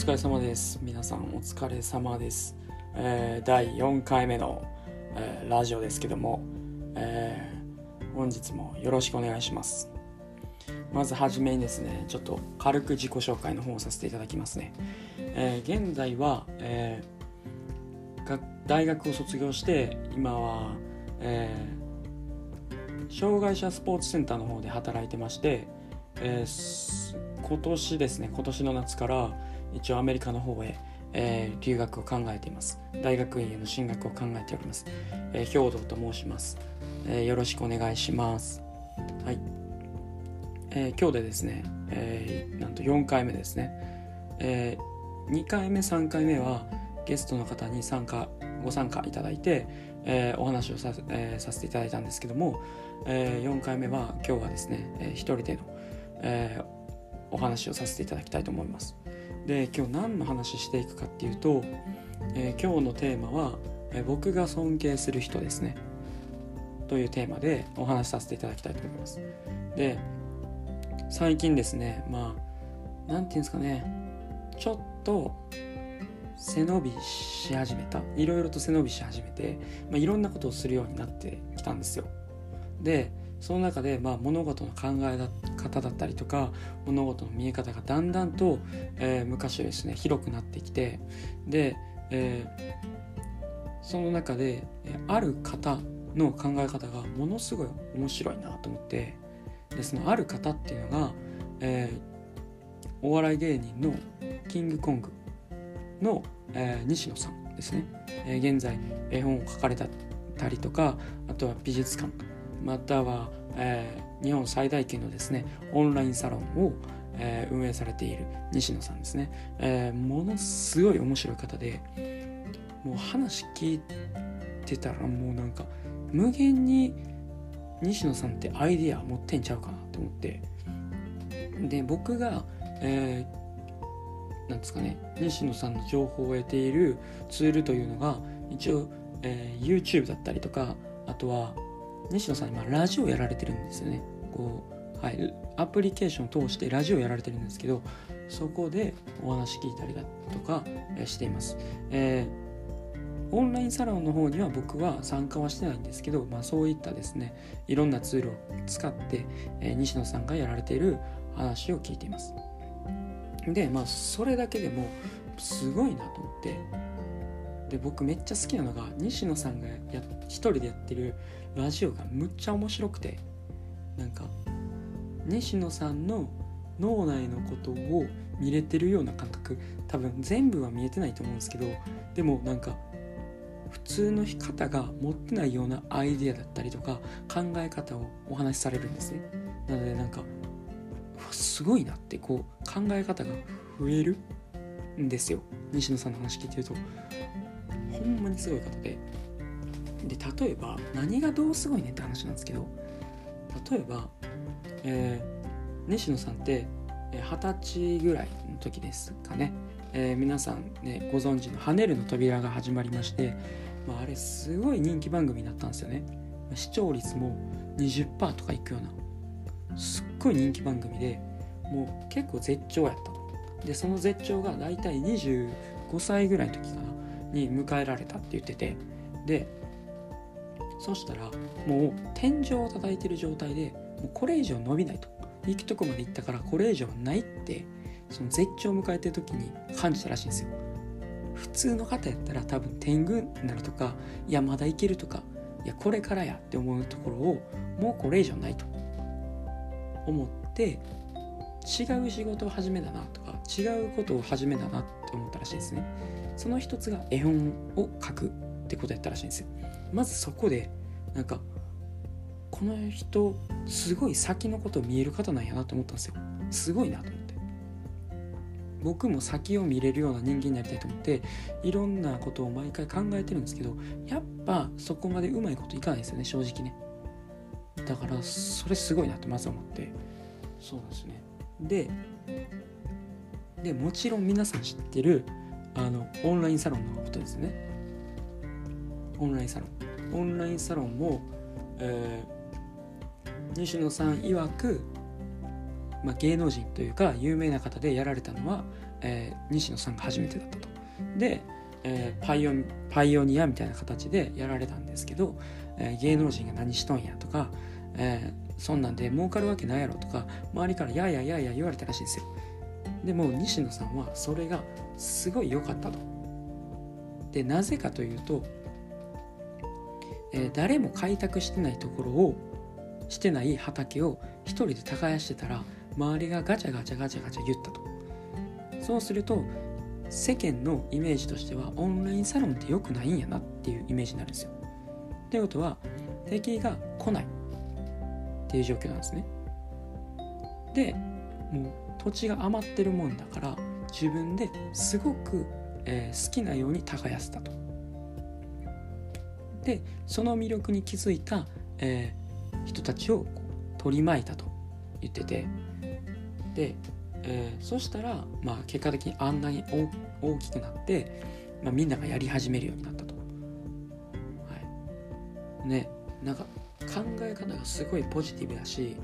疲れ様です。皆さんお疲れ様です、えー第4回目の、えーラジオですけども、えー本日もよろしくお願いします。まずはじめにですねちょっと軽く自己紹介の方をさせていただきますね、え現在は、え大学を卒業して今は、え障害者スポーツセンターの方で働いてまして、え今年ですね今年の夏から一応アメリカの方へ、えー留学を考えています。大学院への進学を考えております、えー兵藤と申します、えーよろしくお願いします。はい、えー今日でですね、えーなんと4回目ですね、え2回目3回目はゲストの方に参加ご参加いただいて、えーお話をさ,、えーさせていただいたんですけども、え4回目は今日はですね、えー一人での、えーお話をさせていただきたいと思います。で今日何の話していくかっていうと、えー今日のテーマは、えー僕が尊敬する人ですね。というテーマでお話しさせていただきたいと思います。で最近ですねまあなんていうんですかね。ちょっと背伸びし始めた。いろいろと背伸びし始めて、まあ、いろんなことをするようになってきたんですよ。でその中で、まあ、物事の考え方だったりとか物事の見え方がだんだんと、えー昔よりですね広くなってきてで、えーその中である方の考え方がものすごい面白いなと思ってでそのある方っていうのが、えーお笑い芸人のキングコングの、えー西野さんですね、えー現在絵本を書かれたりとかあとは美術館または、えー日本最大級のですねオンラインサロンを、えー運営されている西野さんですね、えーものすごい面白い方でもう話聞いてたらもうなんか無限に西野さんってアイディア持ってんちゃうかなと思って。で僕が、えーなんですかね西野さんの情報を得ているツールというのが一応、えー YouTube だったりとかあとは西野さん今ラジオやられてるんですよね。こう、はい、アプリケーションを通してラジオやられてるんですけどそこでお話聞いたりだとか、しています、えーオンラインサロンの方には僕は参加はしてないんですけど、まあ、そういったですねいろんなツールを使って、えー西野さんがやられている話を聞いています。でまあそれだけでもすごいなと思ってで僕めっちゃ好きなのが西野さんがや一人でやってるラジオがむっちゃ面白くてなんか西野さんの脳内のことを見れてるような感覚多分全部は見えてないと思うんですけどでもなんか普通の方が持ってないようなアイディアだったりとか考え方をお話しされるんですね。なのでなんかすごいなってこう考え方が増えるんですよ。西野さんの話聞いてるとほんまにすごい方でで例えば何がどうすごいねって話なんですけど例えば、えー西野さんって二十歳ぐらいの時ですかね、えー皆さんねご存知の「跳ねるの扉」が始まりまして、まあ、あれすごい人気番組だったんですよね。視聴率も20%とかいくようなすっごい人気番組でもう結構絶頂やったと。でその絶頂が大体25歳ぐらいの時かなに迎えられたって言っててでそしたらもう天井を叩いてる状態でもうこれ以上伸びないと行くとこまで行ったからこれ以上ないってその絶頂を迎えてる時に感じたらしいんですよ。普通の方やったら多分天狗になるとかいやまだいけるとかいやこれからやって思うところをもうこれ以上ないと思って違う仕事を始めたなとか違うことを始めたなって思ったらしいですね。その一つが絵本を書くってことやったらしいんですよ。まずそこでなんかこの人すごい先のこと見える方なんやなと思ったんですよ。すごいなと思って。僕も先を見れるような人間になりたいと思っていろんなことを毎回考えてるんですけどやっぱそこまでうまいこといかないですよね正直ね。だからそれすごいなとまず思って。そうなんですね。ででもちろん皆さん知ってるあのオンラインサロンのことですね。オンラインサロンオンラインサロンも、えー西野さん曰くまあ、芸能人というか有名な方でやられたのは、えー、西野さんが初めてだったと。で、えー、パイオパイオニアみたいな形でやられたんですけど、え、芸能人が何しとんやとか、え、そんなんで儲かるわけないやろとか周りからやややや言われたらしいんですよ。でも西野さんはそれがすごい良かったと。でなぜかというと、えー、誰も開拓してないところをしてない畑を一人で耕してたら周りがガチャガチャガチャガチャ言ったと。そうすると世間のイメージとしてはオンラインサロンって良くないんやなっていうイメージになるんですよ。っていうことは敵が来ない。っていう状況なんですね。でもう土地が余ってるもんだから自分ですごく、えー、好きなように耕せたと。でその魅力に気づいた、えー、人たちを取り巻いたと言ってて。で、えー、そしたら、まあ、結果的にあんなに大きくなって、まあ、みんながやり始めるようになったと。はい、ねなんか考え方がすごいポジティブだし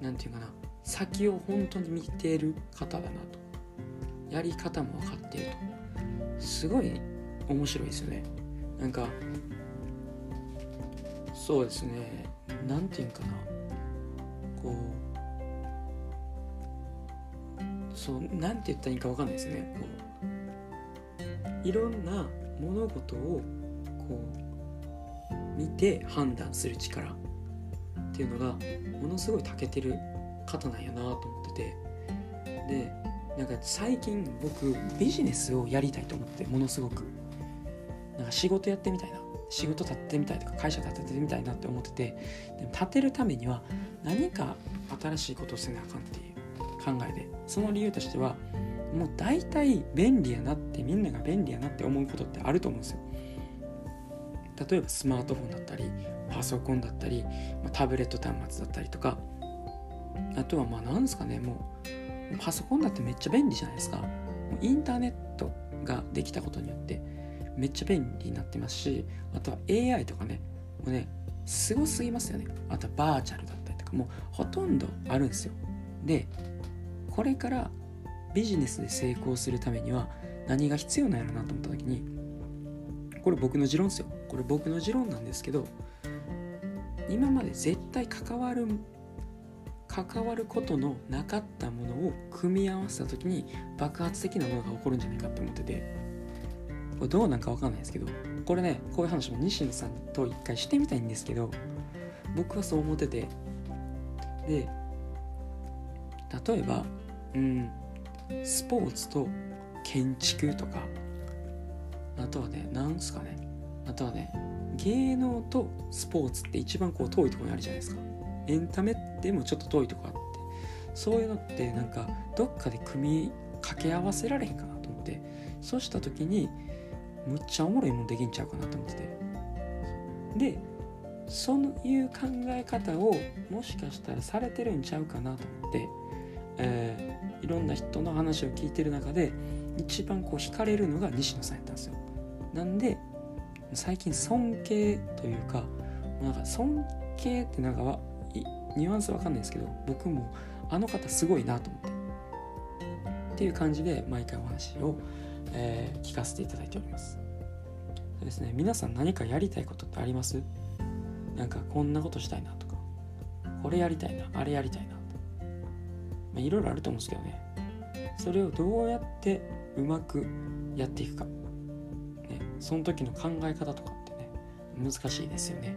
何て言うかな先を本当に見ている方だなと。やり方も分かっていると。すごい面白いですよね。なんかそうですね。何て言うんかな。こうそう何て言ったらいいか分かんないですね。こういろんな物事をこう見て判断する力っていうのがものすごい長けてる方なんやなと思ってて。でなんか最近僕ビジネスをやりたいと思ってものすごく。なんか仕事やってみたいな。仕事立ってみたいとか会社立ててみたいなって思っててでも立てるためには何か新しいことをせなあかんっていう考えでその理由としてはもう大体便利やなってみんなが便利やなって思うことってあると思うんですよ。例えばスマートフォンだったりパソコンだったりタブレット端末だったりとかあとはまあ何ですかねもうパソコンだってめっちゃ便利じゃないですか。インターネットができたことによってめっちゃ便利になってますしあとは AI とかねもうねすごすぎますよね。あとはバーチャルだったりとかもうほとんどあるんですよ。でこれからビジネスで成功するためには何が必要なんやろなと思った時にこれ僕の持論ですよ。これ僕の持論なんですけど今まで絶対関わる関わることのなかったものを組み合わせた時に爆発的なものが起こるんじゃないかって思ってて。これどうなんか分かんないですけどこれねこういう話も西野さんと一回してみたいんですけど僕はそう思ってて。で例えばうんスポーツと建築とかあとはねなんすかね。あとはね芸能とスポーツって一番こう遠いとこにあるじゃないですか。エンタメでもちょっと遠いとこあって。そういうのってなんかどっかで組み掛け合わせられへんかなと思って。そうした時にむっちゃおもろいもんできんちゃうかなと思ってて。でそういう考え方をもしかしたらされてるんちゃうかなと思って、えー、いろんな人の話を聞いてる中で一番こう惹かれるのが西野さんやったんですよ。なんで最近尊敬というかなんか尊敬ってなんかニュアンスわかんないですけど僕もあの方すごいなと思って。っていう感じで毎回お話を、えー、聞かせていただいております。そうですね皆さん何かやりたいことってあります？なんかこんなことしたいなとか。これやりたいなあれやりたいな。まあ、いろいろあると思うんですけどね。それをどうやってうまくやっていくか、ね、その時の考え方とかってね難しいですよね。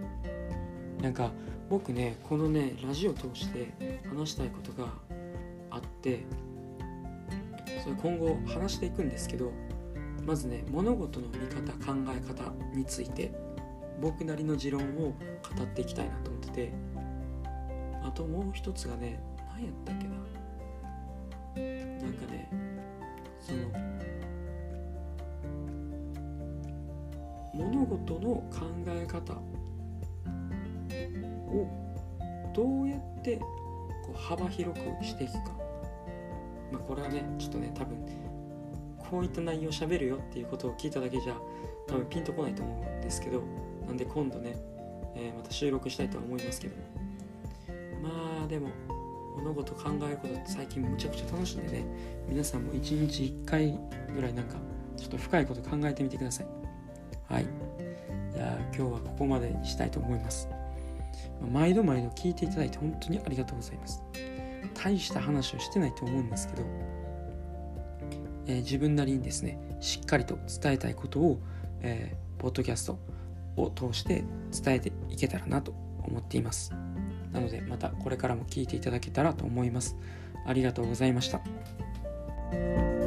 なんか僕ねこのねラジオを通して話したいことがあってそれ今後話していくんですけどまずね物事の見方考え方について僕なりの持論を語っていきたいなと思っててあともう一つがね何やったっけな。なんかねその物事の考え方をどうやってこう幅広くしていくか、まあ、これはねちょっとね多分こういった内容をしゃべるよっていうことを聞いただけじゃ多分ピンとこないと思うんですけどなんで今度ね、えー、また収録したいとは思いますけども。まあでも物事考えること最近むちゃくちゃ楽しんでね皆さんも一日一回ぐらいなんかちょっと深いこと考えてみてください。はい。じゃあ今日はここまでにしたいと思います。毎度毎度聞いていただいて本当にありがとうございます。大した話をしてないと思うんですけど、えー、自分なりにですねしっかりと伝えたいことを、えー、ポッドキャストを通して伝えていけたらなと思っています。なのでまたこれからも聞いていただけたらと思います。ありがとうございました。